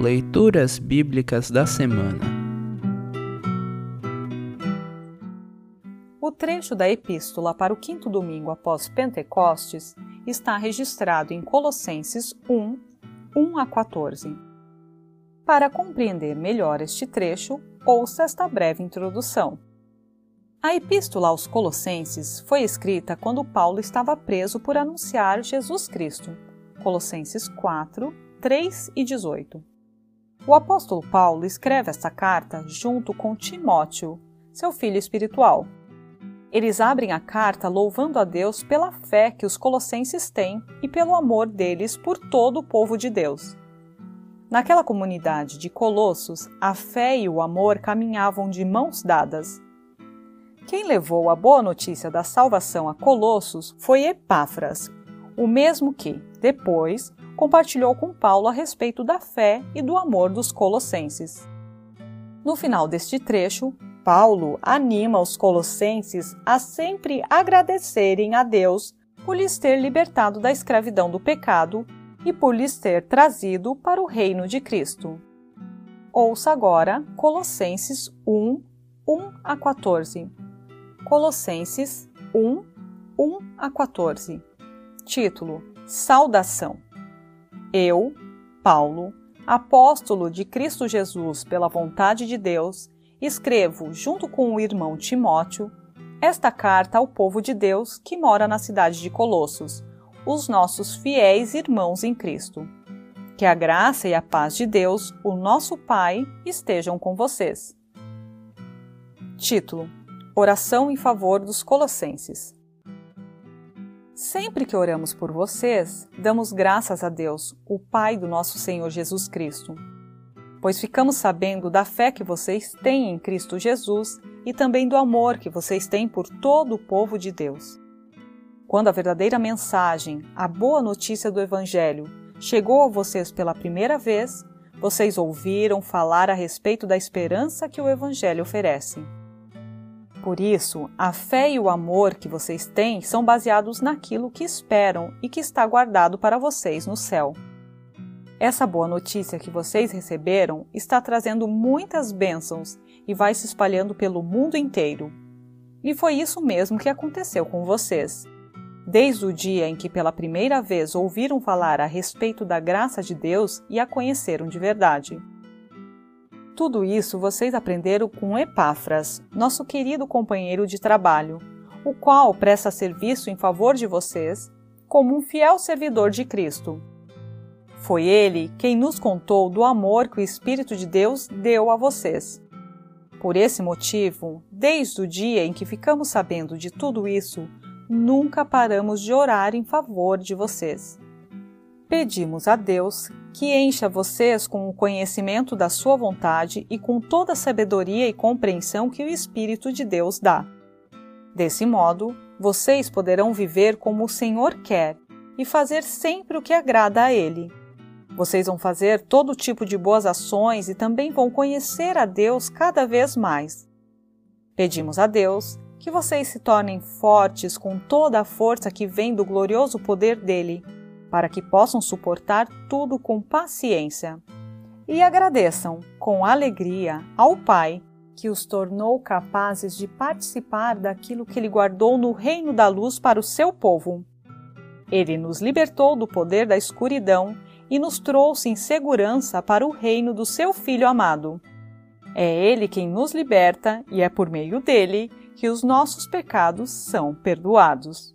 Leituras Bíblicas da Semana O trecho da Epístola para o quinto domingo após Pentecostes está registrado em Colossenses 1, 1 a 14. Para compreender melhor este trecho, ouça esta breve introdução. A Epístola aos Colossenses foi escrita quando Paulo estava preso por anunciar Jesus Cristo. Colossenses 4, 3 e 18. O apóstolo Paulo escreve esta carta junto com Timóteo, seu filho espiritual. Eles abrem a carta louvando a Deus pela fé que os colossenses têm e pelo amor deles por todo o povo de Deus. Naquela comunidade de Colossos, a fé e o amor caminhavam de mãos dadas. Quem levou a boa notícia da salvação a Colossos foi Epáfras, o mesmo que, depois, compartilhou com Paulo a respeito da fé e do amor dos colossenses. No final deste trecho, Paulo anima os colossenses a sempre agradecerem a Deus por lhes ter libertado da escravidão do pecado e por lhes ter trazido para o reino de Cristo. Ouça agora Colossenses 1, 1 a 14. Colossenses 1, 1 a 14. Título: Saudação. Eu, Paulo, apóstolo de Cristo Jesus pela vontade de Deus, escrevo, junto com o irmão Timóteo, esta carta ao povo de Deus que mora na cidade de Colossos, os nossos fiéis irmãos em Cristo. Que a graça e a paz de Deus, o nosso Pai, estejam com vocês. Título: Oração em favor dos Colossenses. Sempre que oramos por vocês, damos graças a Deus, o Pai do nosso Senhor Jesus Cristo, pois ficamos sabendo da fé que vocês têm em Cristo Jesus e também do amor que vocês têm por todo o povo de Deus. Quando a verdadeira mensagem, a boa notícia do Evangelho, chegou a vocês pela primeira vez, vocês ouviram falar a respeito da esperança que o Evangelho oferece. Por isso, a fé e o amor que vocês têm são baseados naquilo que esperam e que está guardado para vocês no céu. Essa boa notícia que vocês receberam está trazendo muitas bênçãos e vai se espalhando pelo mundo inteiro. E foi isso mesmo que aconteceu com vocês. Desde o dia em que pela primeira vez ouviram falar a respeito da graça de Deus e a conheceram de verdade. Tudo isso vocês aprenderam com Epáfras, nosso querido companheiro de trabalho, o qual presta serviço em favor de vocês como um fiel servidor de Cristo. Foi ele quem nos contou do amor que o Espírito de Deus deu a vocês. Por esse motivo, desde o dia em que ficamos sabendo de tudo isso, nunca paramos de orar em favor de vocês. Pedimos a Deus que encha vocês com o conhecimento da Sua vontade e com toda a sabedoria e compreensão que o Espírito de Deus dá. Desse modo, vocês poderão viver como o Senhor quer e fazer sempre o que agrada a Ele. Vocês vão fazer todo tipo de boas ações e também vão conhecer a Deus cada vez mais. Pedimos a Deus que vocês se tornem fortes com toda a força que vem do glorioso poder dele para que possam suportar tudo com paciência. E agradeçam com alegria ao Pai que os tornou capazes de participar daquilo que Ele guardou no reino da luz para o seu povo. Ele nos libertou do poder da escuridão e nos trouxe em segurança para o reino do seu Filho amado. É Ele quem nos liberta e é por meio dele que os nossos pecados são perdoados.